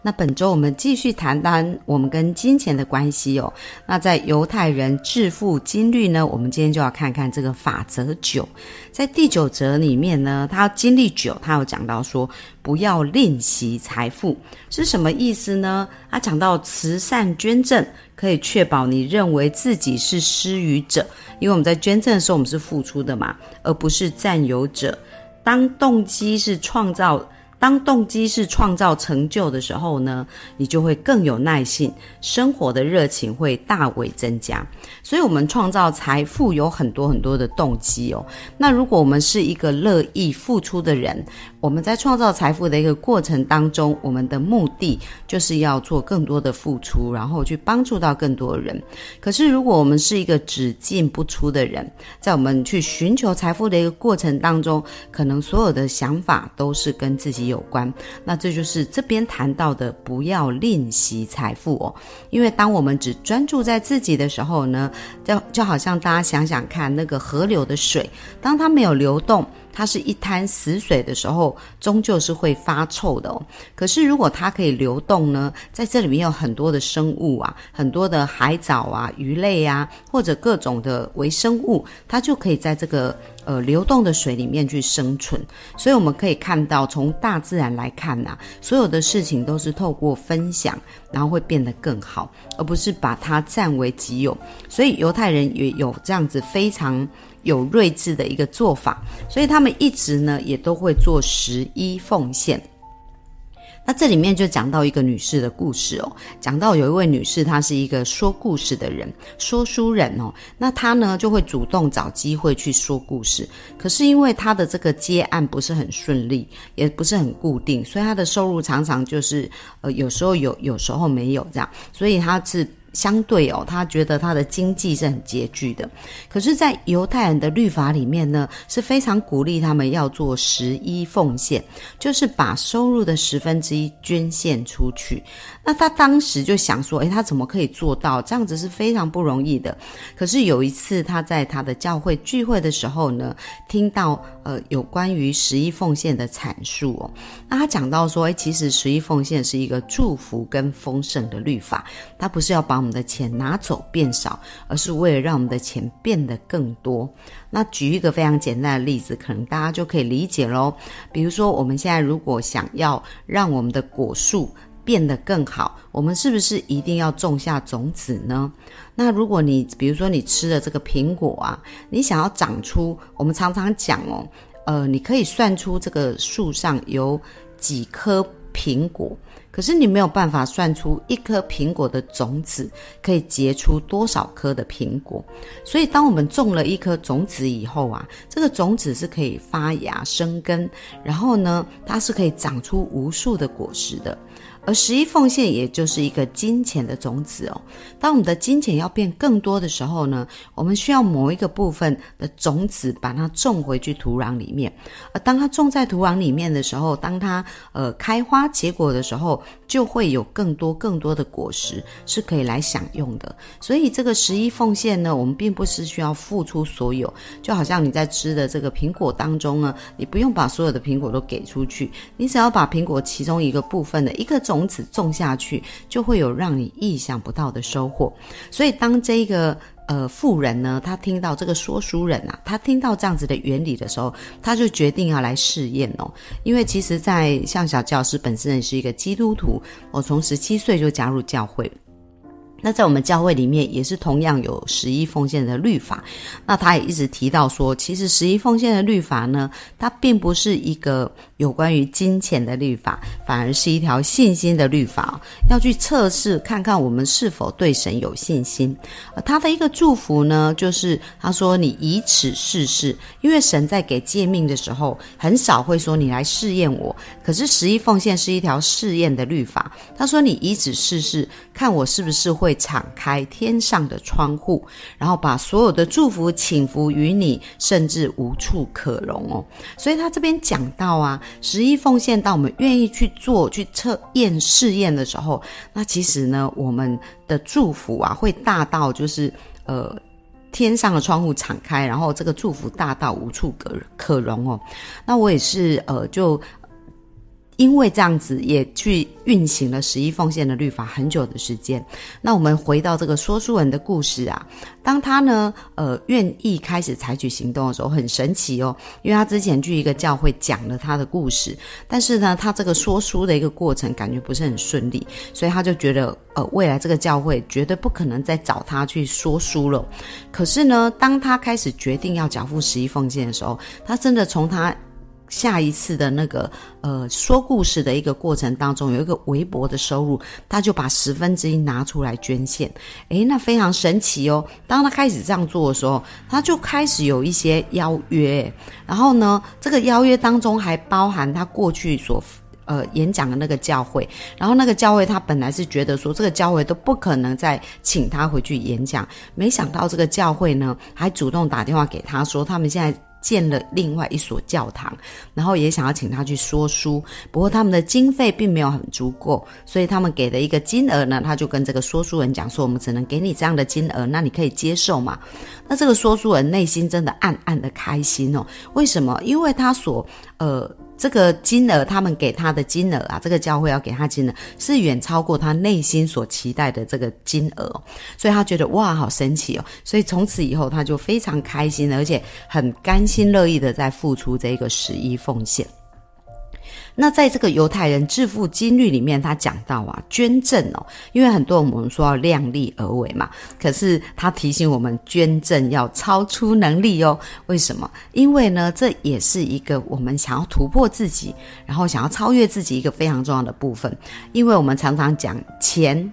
那本周我们继续谈谈我们跟金钱的关系哦。那在犹太人致富金律呢，我们今天就要看看这个法则九。在第九则里面呢，他经历九，他有讲到说不要吝惜财富是什么意思呢？他讲到慈善捐赠可以确保你认为自己是施予者，因为我们在捐赠的时候，我们是付出的嘛，而不是占有者。当动机是创造，当动机是创造成就的时候呢，你就会更有耐性，生活的热情会大为增加。所以，我们创造财富有很多很多的动机哦。那如果我们是一个乐意付出的人，我们在创造财富的一个过程当中，我们的目的就是要做更多的付出，然后去帮助到更多人。可是，如果我们是一个只进不出的人，在我们去寻求财富的一个过程当中，可能所有的想法都是跟自己有关。那这就是这边谈到的，不要吝惜财富哦。因为当我们只专注在自己的时候呢，就就好像大家想想看，那个河流的水，当它没有流动。它是一滩死水的时候，终究是会发臭的哦。可是如果它可以流动呢，在这里面有很多的生物啊，很多的海藻啊、鱼类啊，或者各种的微生物，它就可以在这个呃流动的水里面去生存。所以我们可以看到，从大自然来看呐，所有的事情都是透过分享，然后会变得更好，而不是把它占为己有。所以犹太人也有这样子非常。有睿智的一个做法，所以他们一直呢也都会做十一奉献。那这里面就讲到一个女士的故事哦，讲到有一位女士，她是一个说故事的人，说书人哦。那她呢就会主动找机会去说故事，可是因为她的这个接案不是很顺利，也不是很固定，所以她的收入常常就是呃有时候有，有时候没有这样，所以她是。相对哦，他觉得他的经济是很拮据的，可是，在犹太人的律法里面呢，是非常鼓励他们要做十一奉献，就是把收入的十分之一捐献出去。那他当时就想说，诶，他怎么可以做到这样子？是非常不容易的。可是有一次他在他的教会聚会的时候呢，听到呃有关于十一奉献的阐述哦，那他讲到说，诶，其实十一奉献是一个祝福跟丰盛的律法，他不是要把我们的钱拿走变少，而是为了让我们的钱变得更多。那举一个非常简单的例子，可能大家就可以理解喽。比如说，我们现在如果想要让我们的果树，变得更好，我们是不是一定要种下种子呢？那如果你比如说你吃的这个苹果啊，你想要长出，我们常常讲哦，呃，你可以算出这个树上有几颗苹果，可是你没有办法算出一颗苹果的种子可以结出多少颗的苹果。所以，当我们种了一颗种子以后啊，这个种子是可以发芽生根，然后呢，它是可以长出无数的果实的。而十一奉献也就是一个金钱的种子哦。当我们的金钱要变更多的时候呢，我们需要某一个部分的种子把它种回去土壤里面。而当它种在土壤里面的时候，当它呃开花结果的时候，就会有更多更多的果实是可以来享用的。所以这个十一奉献呢，我们并不是需要付出所有，就好像你在吃的这个苹果当中呢，你不用把所有的苹果都给出去，你只要把苹果其中一个部分的一个种。从此种下去，就会有让你意想不到的收获。所以，当这个呃富人呢，他听到这个说书人啊，他听到这样子的原理的时候，他就决定要来试验哦。因为其实，在像小教师本身也是一个基督徒，我从十七岁就加入教会。那在我们教会里面也是同样有十一奉献的律法。那他也一直提到说，其实十一奉献的律法呢，它并不是一个有关于金钱的律法，反而是一条信心的律法，要去测试看看我们是否对神有信心。他的一个祝福呢，就是他说：“你以此试试，因为神在给诫命的时候，很少会说你来试验我。可是十一奉献是一条试验的律法。他说：你以此试试，看我是不是会。”会敞开天上的窗户，然后把所有的祝福倾福于你，甚至无处可容哦。所以他这边讲到啊，十一奉献到我们愿意去做、去测验、试验的时候，那其实呢，我们的祝福啊，会大到就是呃。天上的窗户敞开，然后这个祝福大到无处可可容哦。那我也是呃，就因为这样子，也去运行了十一奉献的律法很久的时间。那我们回到这个说书人的故事啊。当他呢，呃，愿意开始采取行动的时候，很神奇哦，因为他之前去一个教会讲了他的故事，但是呢，他这个说书的一个过程感觉不是很顺利，所以他就觉得，呃，未来这个教会绝对不可能再找他去说书了。可是呢，当他开始决定要缴付十一奉献的时候，他真的从他。下一次的那个呃说故事的一个过程当中，有一个微薄的收入，他就把十分之一拿出来捐献。诶，那非常神奇哦！当他开始这样做的时候，他就开始有一些邀约，然后呢，这个邀约当中还包含他过去所呃演讲的那个教会，然后那个教会他本来是觉得说这个教会都不可能再请他回去演讲，没想到这个教会呢还主动打电话给他说他们现在。建了另外一所教堂，然后也想要请他去说书，不过他们的经费并没有很足够，所以他们给的一个金额呢，他就跟这个说书人讲说：“我们只能给你这样的金额，那你可以接受吗？”那这个说书人内心真的暗暗的开心哦。为什么？因为他所呃。这个金额，他们给他的金额啊，这个教会要给他金额是远超过他内心所期待的这个金额，所以他觉得哇，好神奇哦！所以从此以后，他就非常开心，而且很甘心乐意的在付出这个十一奉献。那在这个犹太人致富金律里面，他讲到啊，捐赠哦，因为很多我们说要量力而为嘛，可是他提醒我们，捐赠要超出能力哦。为什么？因为呢，这也是一个我们想要突破自己，然后想要超越自己一个非常重要的部分。因为我们常常讲钱。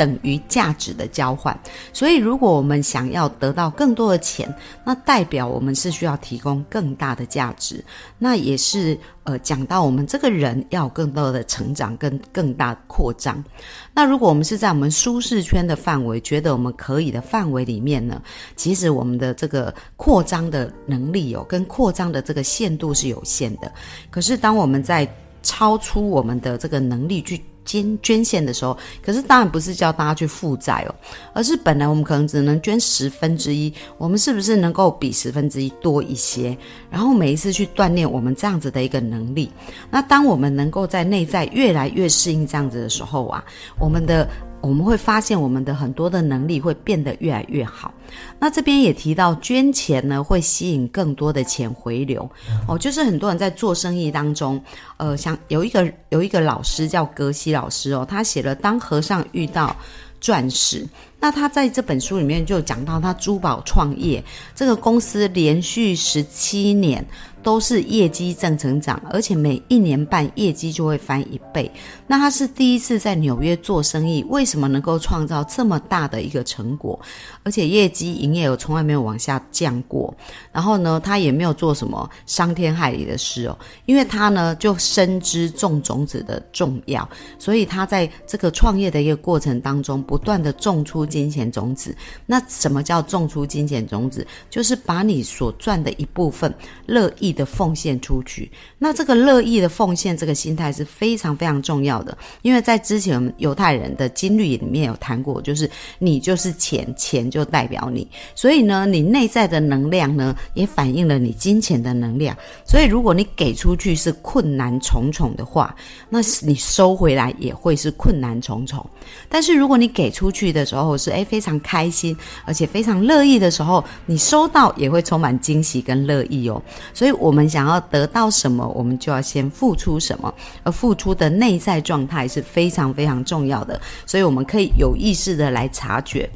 等于价值的交换，所以如果我们想要得到更多的钱，那代表我们是需要提供更大的价值。那也是呃讲到我们这个人要更多的成长跟更大扩张。那如果我们是在我们舒适圈的范围，觉得我们可以的范围里面呢，其实我们的这个扩张的能力有跟扩张的这个限度是有限的。可是当我们在超出我们的这个能力去。捐捐献的时候，可是当然不是叫大家去负债哦，而是本来我们可能只能捐十分之一，我们是不是能够比十分之一多一些？然后每一次去锻炼我们这样子的一个能力。那当我们能够在内在越来越适应这样子的时候啊，我们的。我们会发现，我们的很多的能力会变得越来越好。那这边也提到，捐钱呢会吸引更多的钱回流。哦，就是很多人在做生意当中，呃，像有一个有一个老师叫格西老师哦，他写了《当和尚遇到钻石》。那他在这本书里面就讲到，他珠宝创业这个公司连续十七年。都是业绩正成长，而且每一年半业绩就会翻一倍。那他是第一次在纽约做生意，为什么能够创造这么大的一个成果？而且业绩营业额从来没有往下降过。然后呢，他也没有做什么伤天害理的事哦，因为他呢就深知种种子的重要，所以他在这个创业的一个过程当中，不断的种出金钱种子。那什么叫种出金钱种子？就是把你所赚的一部分乐意。的奉献出去，那这个乐意的奉献这个心态是非常非常重要的，因为在之前犹太人的经律里面有谈过，就是你就是钱，钱就代表你，所以呢，你内在的能量呢，也反映了你金钱的能量。所以如果你给出去是困难重重的话，那你收回来也会是困难重重。但是如果你给出去的时候是诶非常开心，而且非常乐意的时候，你收到也会充满惊喜跟乐意哦。所以。我们想要得到什么，我们就要先付出什么，而付出的内在状态是非常非常重要的，所以我们可以有意识的来察觉。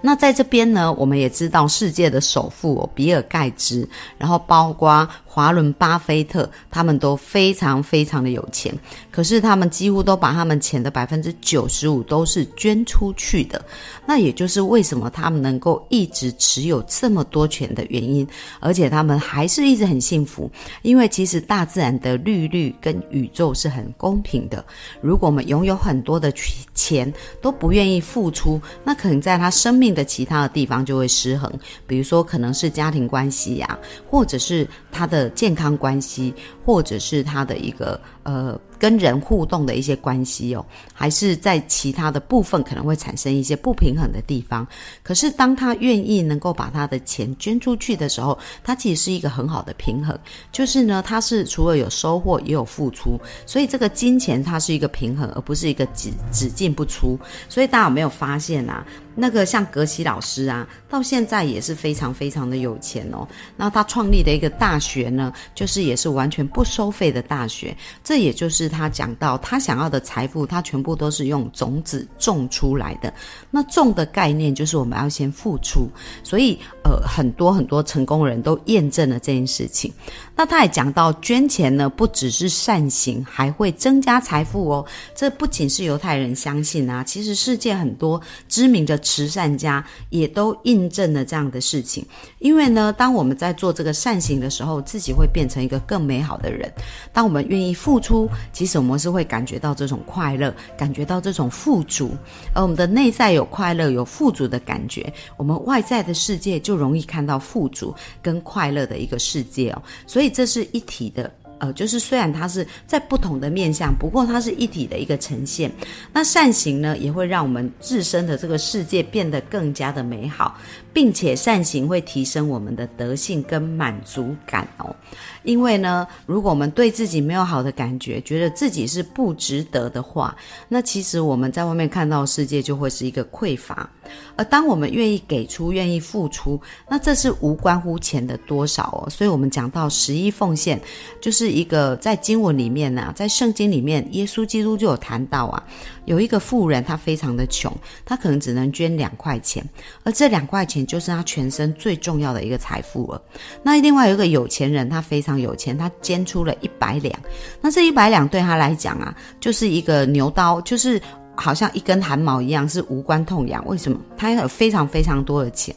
那在这边呢，我们也知道世界的首富哦，比尔盖茨，然后包括华伦巴菲特，他们都非常非常的有钱，可是他们几乎都把他们钱的百分之九十五都是捐出去的。那也就是为什么他们能够一直持有这么多钱的原因，而且他们还是一直很幸福，因为其实大自然的律律跟宇宙是很公平的。如果我们拥有很多的钱都不愿意付出，那可能在他生生命的其他的地方就会失衡，比如说可能是家庭关系呀，或者是他的健康关系，或者是他的一个呃。跟人互动的一些关系哦，还是在其他的部分可能会产生一些不平衡的地方。可是当他愿意能够把他的钱捐出去的时候，他其实是一个很好的平衡。就是呢，他是除了有收获也有付出，所以这个金钱它是一个平衡，而不是一个只只进不出。所以大家有没有发现啊？那个像格西老师啊，到现在也是非常非常的有钱哦。那他创立的一个大学呢，就是也是完全不收费的大学。这也就是他讲到他想要的财富，他全部都是用种子种出来的。那种的概念就是我们要先付出，所以呃，很多很多成功人都验证了这件事情。那他也讲到，捐钱呢不只是善行，还会增加财富哦。这不仅是犹太人相信啊，其实世界很多知名的慈善家也都印证了这样的事情。因为呢，当我们在做这个善行的时候，自己会变成一个更美好的人。当我们愿意付出，其实我们是会感觉到这种快乐，感觉到这种富足。而我们的内在有快乐、有富足的感觉，我们外在的世界就容易看到富足跟快乐的一个世界哦。所以。这是一体的，呃，就是虽然它是在不同的面相，不过它是一体的一个呈现。那善行呢，也会让我们自身的这个世界变得更加的美好。并且善行会提升我们的德性跟满足感哦，因为呢，如果我们对自己没有好的感觉，觉得自己是不值得的话，那其实我们在外面看到世界就会是一个匮乏。而当我们愿意给出、愿意付出，那这是无关乎钱的多少哦。所以我们讲到十一奉献，就是一个在经文里面呢，在圣经里面，耶稣基督就有谈到啊。有一个富人，他非常的穷，他可能只能捐两块钱，而这两块钱就是他全身最重要的一个财富了。那另外有一个有钱人，他非常有钱，他捐出了一百两，那这一百两对他来讲啊，就是一个牛刀，就是好像一根汗毛一样，是无关痛痒。为什么？他有非常非常多的钱。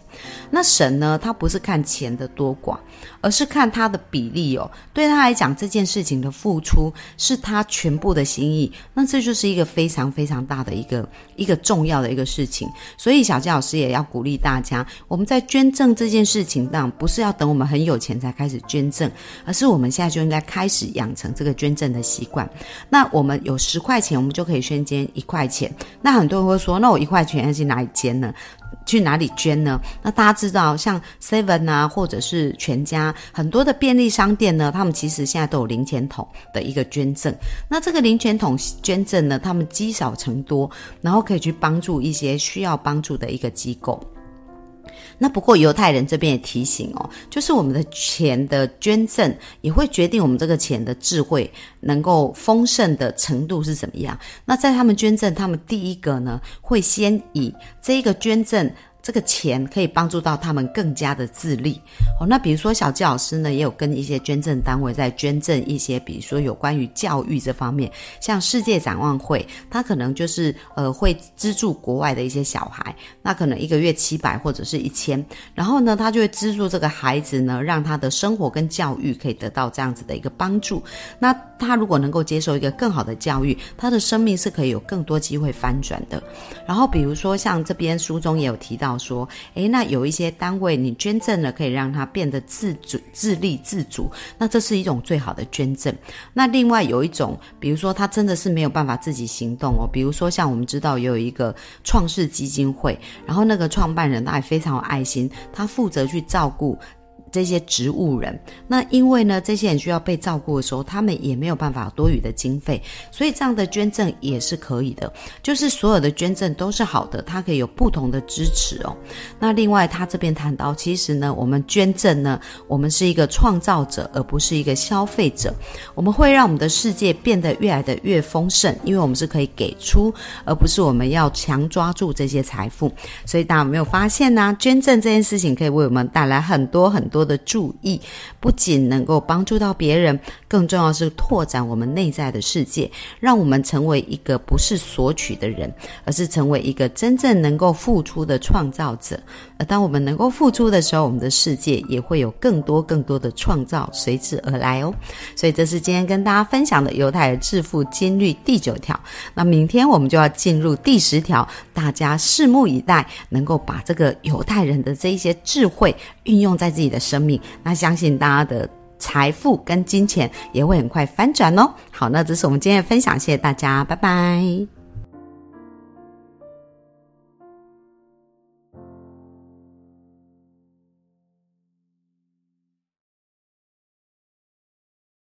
那神呢？他不是看钱的多寡，而是看他的比例哦。对他来讲，这件事情的付出是他全部的心意。那这就是一个非常非常大的一个一个重要的一个事情。所以小佳老师也要鼓励大家，我们在捐赠这件事情上，不是要等我们很有钱才开始捐赠，而是我们现在就应该开始养成这个捐赠的习惯。那我们有十块钱，我们就可以先捐一块钱。那很多人会说，那我一块钱要去哪里捐呢？去哪里捐呢？那大家知道，像 Seven 啊，或者是全家，很多的便利商店呢，他们其实现在都有零钱桶的一个捐赠。那这个零钱桶捐赠呢，他们积少成多，然后可以去帮助一些需要帮助的一个机构。那不过犹太人这边也提醒哦，就是我们的钱的捐赠也会决定我们这个钱的智慧能够丰盛的程度是怎么样。那在他们捐赠，他们第一个呢会先以这一个捐赠。这个钱可以帮助到他们更加的自立哦。那比如说小纪老师呢，也有跟一些捐赠单位在捐赠一些，比如说有关于教育这方面，像世界展望会，他可能就是呃会资助国外的一些小孩，那可能一个月七百或者是一千，然后呢，他就会资助这个孩子呢，让他的生活跟教育可以得到这样子的一个帮助。那他如果能够接受一个更好的教育，他的生命是可以有更多机会翻转的。然后比如说像这边书中也有提到。说，诶，那有一些单位你捐赠了，可以让他变得自主、自立、自主，那这是一种最好的捐赠。那另外有一种，比如说他真的是没有办法自己行动哦，比如说像我们知道有一个创世基金会，然后那个创办人他也非常有爱心，他负责去照顾。这些植物人，那因为呢，这些人需要被照顾的时候，他们也没有办法多余的经费，所以这样的捐赠也是可以的。就是所有的捐赠都是好的，它可以有不同的支持哦。那另外，他这边谈到，其实呢，我们捐赠呢，我们是一个创造者，而不是一个消费者。我们会让我们的世界变得越来的越丰盛，因为我们是可以给出，而不是我们要强抓住这些财富。所以大家有没有发现呢？捐赠这件事情可以为我们带来很多很多的注意，不仅能够帮助到别人，更重要是拓展我们内在的世界，让我们成为一个不是索取的人，而是成为一个真正能够付出的创造者。而当我们能够付出的时候，我们的世界也会有更多更多的创造随之而来哦。所以这是今天跟大家分享的犹太人致富金律第九条。那明天我们就要进入第十条，大家拭目以待，能够把这个犹太人的这一些智慧运用在自己的。生命，那相信大家的财富跟金钱也会很快翻转哦。好，那这是我们今天的分享，谢谢大家，拜拜。